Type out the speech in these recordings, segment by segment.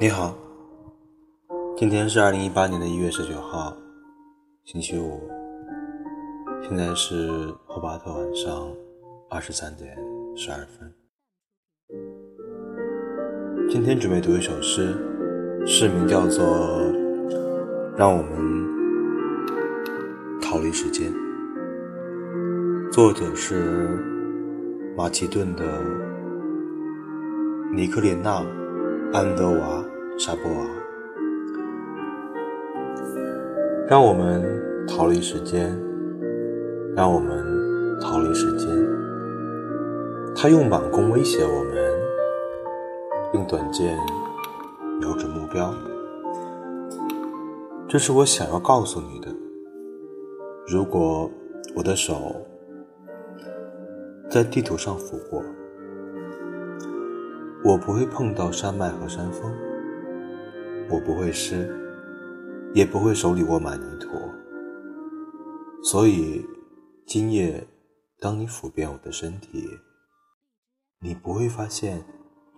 你好，今天是二零一八年的一月十九号，星期五，现在是霍巴特晚上二十三点十二分。今天准备读一首诗，诗名叫做《让我们逃离时间》，作者是马其顿的尼克列娜·安德瓦。沙波娃，让我们逃离时间，让我们逃离时间。他用满弓威胁我们，用短剑瞄准目标。这是我想要告诉你的。如果我的手在地图上拂过，我不会碰到山脉和山峰。我不会湿，也不会手里握满泥土，所以今夜，当你抚遍我的身体，你不会发现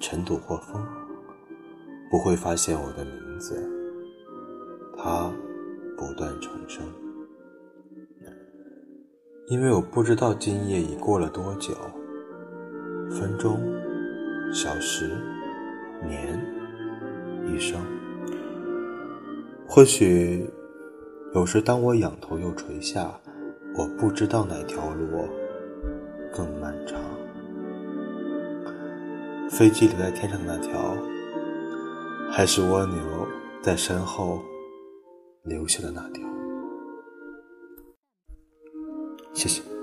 尘土或风，不会发现我的名字，它不断重生，因为我不知道今夜已过了多久，分钟、小时、年、一生。或许，有时当我仰头又垂下，我不知道哪条路更漫长。飞机留在天上的那条，还是蜗牛在身后留下的那条？谢谢。